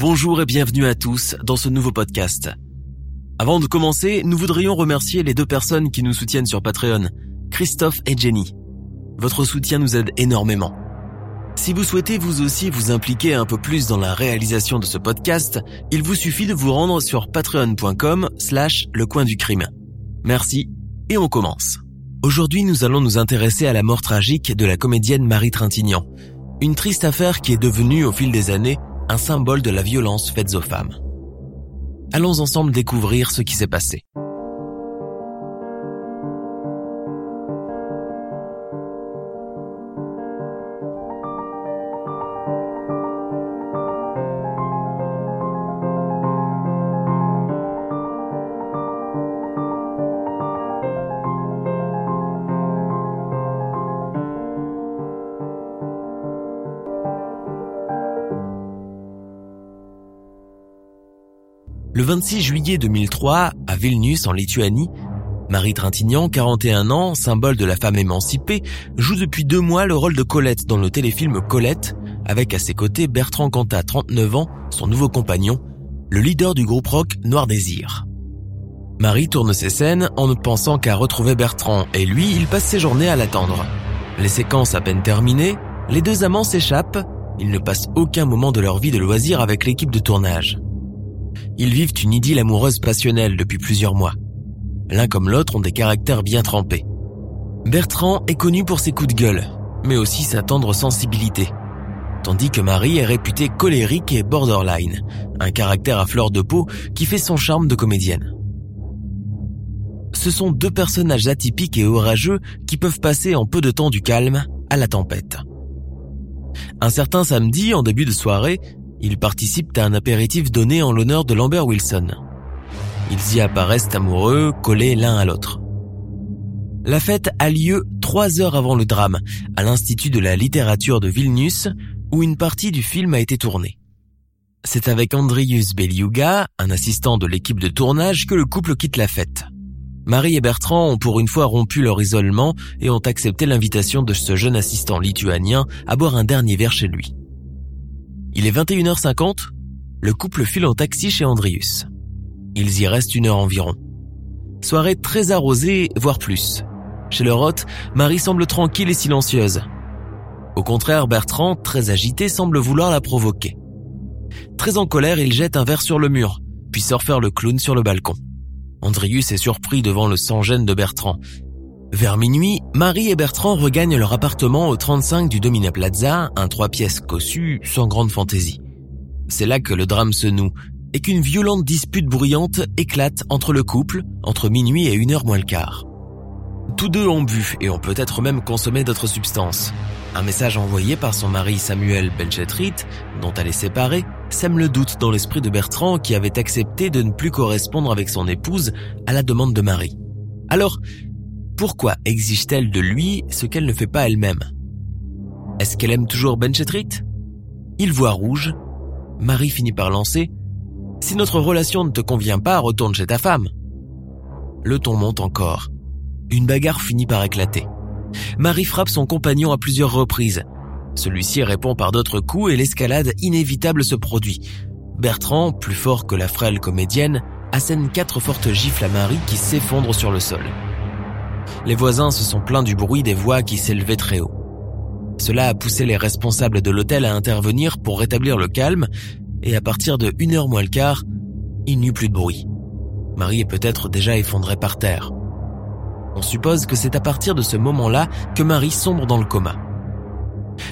Bonjour et bienvenue à tous dans ce nouveau podcast. Avant de commencer, nous voudrions remercier les deux personnes qui nous soutiennent sur Patreon, Christophe et Jenny. Votre soutien nous aide énormément. Si vous souhaitez vous aussi vous impliquer un peu plus dans la réalisation de ce podcast, il vous suffit de vous rendre sur patreon.com slash le coin du crime. Merci et on commence. Aujourd'hui nous allons nous intéresser à la mort tragique de la comédienne Marie Trintignant. Une triste affaire qui est devenue au fil des années un symbole de la violence faite aux femmes. Allons ensemble découvrir ce qui s'est passé. 26 juillet 2003, à Vilnius en Lituanie, Marie Trintignant, 41 ans, symbole de la femme émancipée, joue depuis deux mois le rôle de Colette dans le téléfilm Colette, avec à ses côtés Bertrand Cantat, 39 ans, son nouveau compagnon, le leader du groupe rock Noir Désir. Marie tourne ses scènes en ne pensant qu'à retrouver Bertrand, et lui, il passe ses journées à l'attendre. Les séquences à peine terminées, les deux amants s'échappent, ils ne passent aucun moment de leur vie de loisir avec l'équipe de tournage. Ils vivent une idylle amoureuse passionnelle depuis plusieurs mois. L'un comme l'autre ont des caractères bien trempés. Bertrand est connu pour ses coups de gueule, mais aussi sa tendre sensibilité. Tandis que Marie est réputée colérique et borderline, un caractère à fleur de peau qui fait son charme de comédienne. Ce sont deux personnages atypiques et orageux qui peuvent passer en peu de temps du calme à la tempête. Un certain samedi, en début de soirée, ils participent à un apéritif donné en l'honneur de Lambert Wilson. Ils y apparaissent amoureux, collés l'un à l'autre. La fête a lieu trois heures avant le drame, à l'Institut de la littérature de Vilnius, où une partie du film a été tournée. C'est avec Andrius Beliuga, un assistant de l'équipe de tournage, que le couple quitte la fête. Marie et Bertrand ont pour une fois rompu leur isolement et ont accepté l'invitation de ce jeune assistant lituanien à boire un dernier verre chez lui. Il est 21h50, le couple file en taxi chez Andrius. Ils y restent une heure environ. Soirée très arrosée, voire plus. Chez leur hôte, Marie semble tranquille et silencieuse. Au contraire, Bertrand, très agité, semble vouloir la provoquer. Très en colère, il jette un verre sur le mur, puis sort faire le clown sur le balcon. Andrius est surpris devant le sans-gêne de Bertrand. Vers minuit, Marie et Bertrand regagnent leur appartement au 35 du Domina Plaza, un trois pièces cossu, sans grande fantaisie. C'est là que le drame se noue, et qu'une violente dispute bruyante éclate entre le couple, entre minuit et une heure moins le quart. Tous deux ont bu et ont peut-être même consommé d'autres substances. Un message envoyé par son mari Samuel Belchetrit, dont elle est séparée, sème le doute dans l'esprit de Bertrand qui avait accepté de ne plus correspondre avec son épouse à la demande de Marie. Alors, pourquoi exige-t-elle de lui ce qu'elle ne fait pas elle-même? Est-ce qu'elle aime toujours Benchetrit Il voit rouge. Marie finit par lancer « Si notre relation ne te convient pas, retourne chez ta femme ». Le ton monte encore. Une bagarre finit par éclater. Marie frappe son compagnon à plusieurs reprises. Celui-ci répond par d'autres coups et l'escalade inévitable se produit. Bertrand, plus fort que la frêle comédienne, assène quatre fortes gifles à Marie qui s'effondre sur le sol les voisins se sont plaints du bruit des voix qui s'élevaient très haut. Cela a poussé les responsables de l'hôtel à intervenir pour rétablir le calme, et à partir de une heure moins le quart, il n'y eut plus de bruit. Marie est peut-être déjà effondrée par terre. On suppose que c'est à partir de ce moment-là que Marie sombre dans le coma.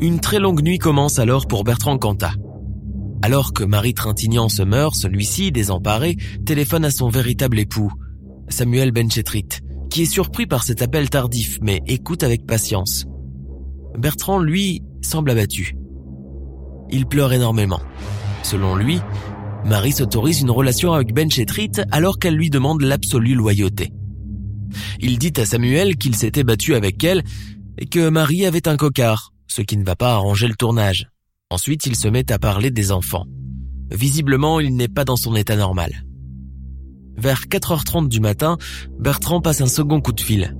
Une très longue nuit commence alors pour Bertrand Cantat. Alors que Marie Trintignant se meurt, celui-ci, désemparé, téléphone à son véritable époux, Samuel Benchetrit, qui est surpris par cet appel tardif, mais écoute avec patience. Bertrand, lui, semble abattu. Il pleure énormément. Selon lui, Marie s'autorise une relation avec Benchetrit alors qu'elle lui demande l'absolue loyauté. Il dit à Samuel qu'il s'était battu avec elle et que Marie avait un cocard, ce qui ne va pas arranger le tournage. Ensuite, il se met à parler des enfants. Visiblement, il n'est pas dans son état normal. Vers 4h30 du matin, Bertrand passe un second coup de fil.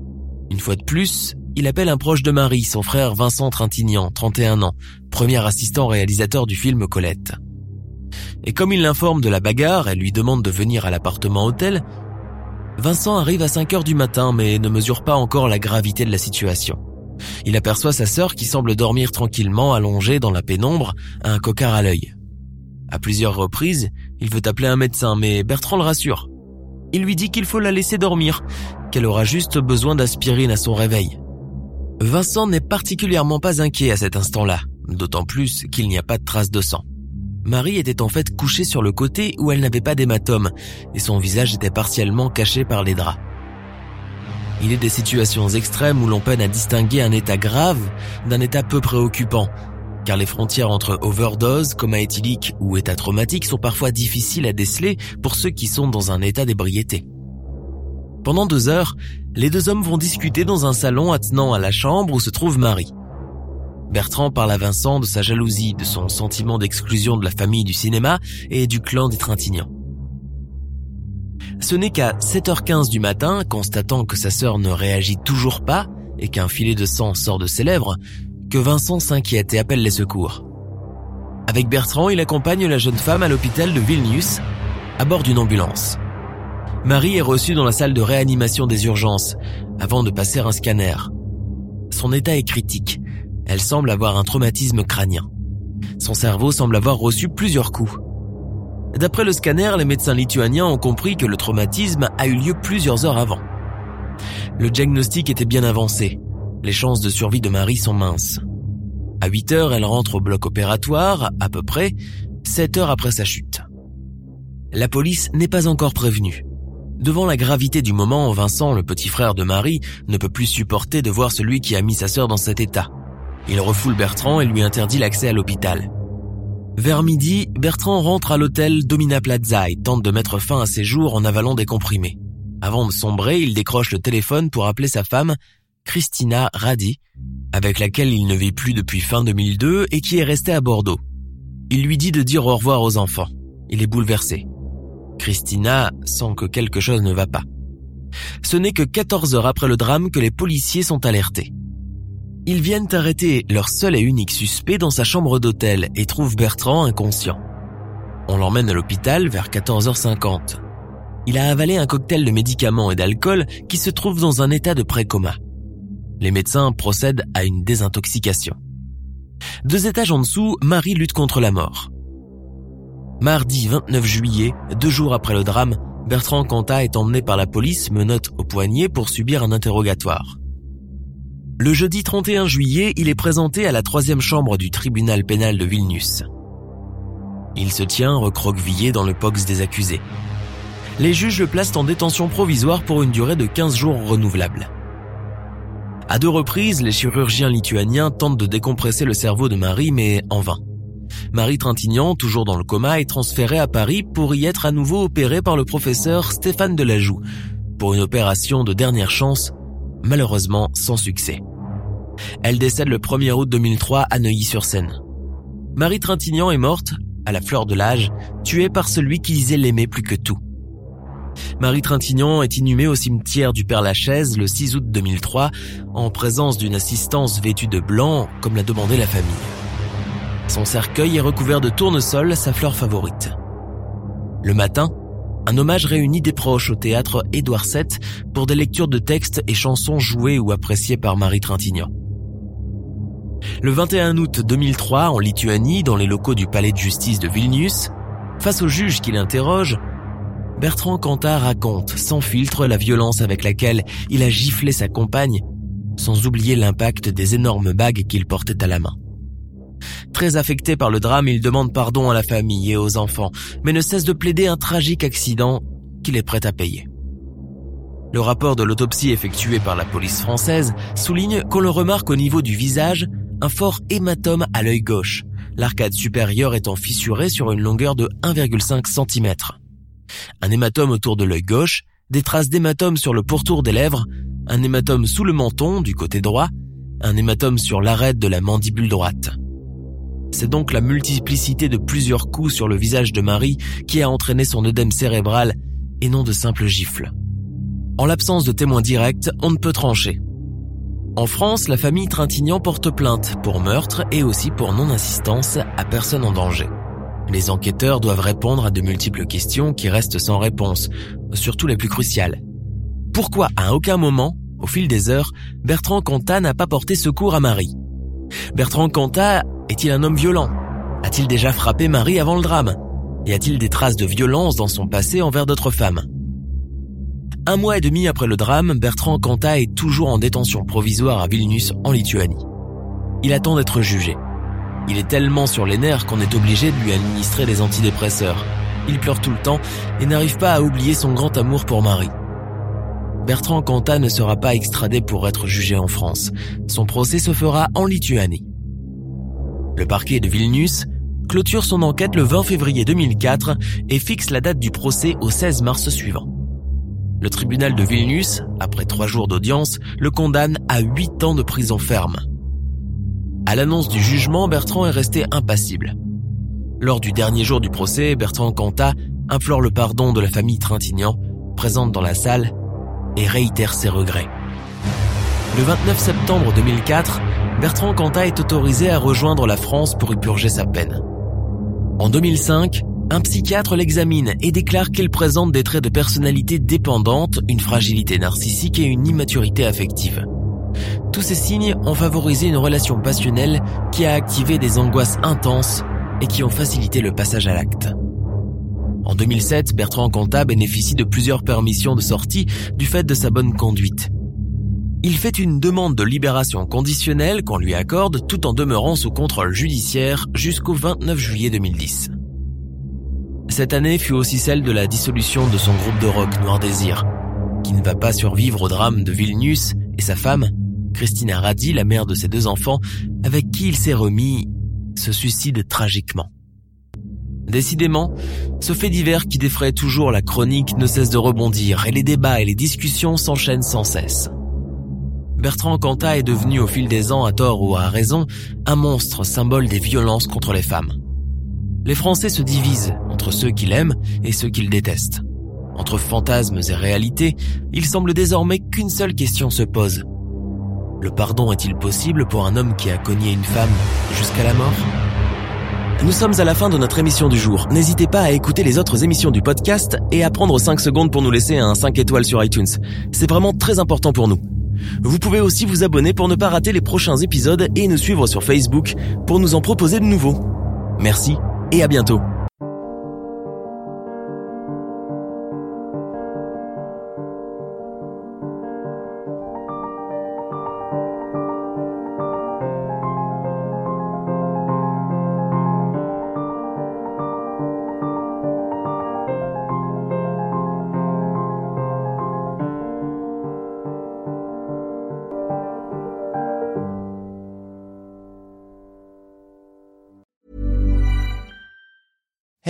Une fois de plus, il appelle un proche de Marie, son frère Vincent Trintignant, 31 ans, premier assistant réalisateur du film Colette. Et comme il l'informe de la bagarre et lui demande de venir à l'appartement hôtel, Vincent arrive à 5 heures du matin mais ne mesure pas encore la gravité de la situation. Il aperçoit sa sœur qui semble dormir tranquillement allongée dans la pénombre, un cocard à l'œil. À plusieurs reprises, il veut appeler un médecin mais Bertrand le rassure. Il lui dit qu'il faut la laisser dormir, qu'elle aura juste besoin d'aspirine à son réveil. Vincent n'est particulièrement pas inquiet à cet instant-là, d'autant plus qu'il n'y a pas de traces de sang. Marie était en fait couchée sur le côté où elle n'avait pas d'hématome et son visage était partiellement caché par les draps. Il est des situations extrêmes où l'on peine à distinguer un état grave d'un état peu préoccupant, car les frontières entre overdose, coma éthylique ou état traumatique sont parfois difficiles à déceler pour ceux qui sont dans un état d'ébriété. Pendant deux heures, les deux hommes vont discuter dans un salon attenant à la chambre où se trouve Marie. Bertrand parle à Vincent de sa jalousie, de son sentiment d'exclusion de la famille du cinéma et du clan des Trintignants. Ce n'est qu'à 7h15 du matin, constatant que sa sœur ne réagit toujours pas et qu'un filet de sang sort de ses lèvres, que Vincent s'inquiète et appelle les secours. Avec Bertrand, il accompagne la jeune femme à l'hôpital de Vilnius, à bord d'une ambulance. Marie est reçue dans la salle de réanimation des urgences, avant de passer un scanner. Son état est critique elle semble avoir un traumatisme crânien. Son cerveau semble avoir reçu plusieurs coups. D'après le scanner, les médecins lituaniens ont compris que le traumatisme a eu lieu plusieurs heures avant. Le diagnostic était bien avancé. Les chances de survie de Marie sont minces. À 8 heures, elle rentre au bloc opératoire, à peu près 7 heures après sa chute. La police n'est pas encore prévenue. Devant la gravité du moment, Vincent, le petit frère de Marie, ne peut plus supporter de voir celui qui a mis sa sœur dans cet état. Il refoule Bertrand et lui interdit l'accès à l'hôpital. Vers midi, Bertrand rentre à l'hôtel Domina Plaza et tente de mettre fin à ses jours en avalant des comprimés. Avant de sombrer, il décroche le téléphone pour appeler sa femme, Christina Radi, avec laquelle il ne vit plus depuis fin 2002 et qui est restée à Bordeaux. Il lui dit de dire au revoir aux enfants. Il est bouleversé. Christina sent que quelque chose ne va pas. Ce n'est que 14 heures après le drame que les policiers sont alertés. Ils viennent arrêter leur seul et unique suspect dans sa chambre d'hôtel et trouvent Bertrand inconscient. On l'emmène à l'hôpital vers 14h50. Il a avalé un cocktail de médicaments et d'alcool qui se trouve dans un état de pré-coma. Les médecins procèdent à une désintoxication. Deux étages en dessous, Marie lutte contre la mort. Mardi 29 juillet, deux jours après le drame, Bertrand Cantat est emmené par la police menotte au poignet pour subir un interrogatoire. Le jeudi 31 juillet, il est présenté à la troisième chambre du tribunal pénal de Vilnius. Il se tient recroquevillé dans le box des accusés. Les juges le placent en détention provisoire pour une durée de 15 jours renouvelable. À deux reprises, les chirurgiens lituaniens tentent de décompresser le cerveau de Marie, mais en vain. Marie Trintignant, toujours dans le coma, est transférée à Paris pour y être à nouveau opérée par le professeur Stéphane Delajoux, pour une opération de dernière chance, malheureusement sans succès. Elle décède le 1er août 2003 à Neuilly-sur-Seine. Marie Trintignant est morte, à la fleur de l'âge, tuée par celui qui disait l'aimer plus que tout. Marie Trintignant est inhumée au cimetière du Père-Lachaise le 6 août 2003 en présence d'une assistance vêtue de blanc comme l'a demandé la famille. Son cercueil est recouvert de tournesol, sa fleur favorite. Le matin, un hommage réunit des proches au théâtre Édouard VII pour des lectures de textes et chansons jouées ou appréciées par Marie Trintignant. Le 21 août 2003, en Lituanie, dans les locaux du palais de justice de Vilnius, face au juge qui l'interroge, Bertrand Cantat raconte sans filtre la violence avec laquelle il a giflé sa compagne, sans oublier l'impact des énormes bagues qu'il portait à la main. Très affecté par le drame, il demande pardon à la famille et aux enfants, mais ne cesse de plaider un tragique accident qu'il est prêt à payer. Le rapport de l'autopsie effectué par la police française souligne qu'on le remarque au niveau du visage un fort hématome à l'œil gauche, l'arcade supérieure étant fissurée sur une longueur de 1,5 cm. Un hématome autour de l'œil gauche, des traces d'hématome sur le pourtour des lèvres, un hématome sous le menton du côté droit, un hématome sur l'arête de la mandibule droite. C'est donc la multiplicité de plusieurs coups sur le visage de Marie qui a entraîné son œdème cérébral et non de simples gifles. En l'absence de témoins directs, on ne peut trancher. En France, la famille Trintignant porte plainte pour meurtre et aussi pour non-assistance à personne en danger. Les enquêteurs doivent répondre à de multiples questions qui restent sans réponse, surtout les plus cruciales. Pourquoi à aucun moment, au fil des heures, Bertrand Cantat n'a pas porté secours à Marie? Bertrand Cantat est-il un homme violent? A-t-il déjà frappé Marie avant le drame? Y a-t-il des traces de violence dans son passé envers d'autres femmes? Un mois et demi après le drame, Bertrand Cantat est toujours en détention provisoire à Vilnius, en Lituanie. Il attend d'être jugé. Il est tellement sur les nerfs qu'on est obligé de lui administrer des antidépresseurs. Il pleure tout le temps et n'arrive pas à oublier son grand amour pour Marie. Bertrand Cantat ne sera pas extradé pour être jugé en France. Son procès se fera en Lituanie. Le parquet de Vilnius clôture son enquête le 20 février 2004 et fixe la date du procès au 16 mars suivant. Le tribunal de Vilnius, après trois jours d'audience, le condamne à huit ans de prison ferme. À l'annonce du jugement, Bertrand est resté impassible. Lors du dernier jour du procès, Bertrand Cantat implore le pardon de la famille Trintignant, présente dans la salle, et réitère ses regrets. Le 29 septembre 2004, Bertrand Cantat est autorisé à rejoindre la France pour y purger sa peine. En 2005, un psychiatre l'examine et déclare qu'elle présente des traits de personnalité dépendante, une fragilité narcissique et une immaturité affective. Tous ces signes ont favorisé une relation passionnelle qui a activé des angoisses intenses et qui ont facilité le passage à l'acte. En 2007, Bertrand Cantat bénéficie de plusieurs permissions de sortie du fait de sa bonne conduite. Il fait une demande de libération conditionnelle qu'on lui accorde tout en demeurant sous contrôle judiciaire jusqu'au 29 juillet 2010. Cette année fut aussi celle de la dissolution de son groupe de rock Noir Désir, qui ne va pas survivre au drame de Vilnius et sa femme, Christina Radi, la mère de ses deux enfants, avec qui il s'est remis, se suicide tragiquement. Décidément, ce fait divers qui défraie toujours la chronique ne cesse de rebondir et les débats et les discussions s'enchaînent sans cesse. Bertrand Cantat est devenu au fil des ans, à tort ou à raison, un monstre symbole des violences contre les femmes. Les Français se divisent entre ceux qui l'aiment et ceux qui le détestent. Entre fantasmes et réalités, il semble désormais qu'une seule question se pose. Le pardon est-il possible pour un homme qui a cogné une femme jusqu'à la mort? Nous sommes à la fin de notre émission du jour. N'hésitez pas à écouter les autres émissions du podcast et à prendre 5 secondes pour nous laisser un 5 étoiles sur iTunes. C'est vraiment très important pour nous. Vous pouvez aussi vous abonner pour ne pas rater les prochains épisodes et nous suivre sur Facebook pour nous en proposer de nouveaux. Merci et à bientôt.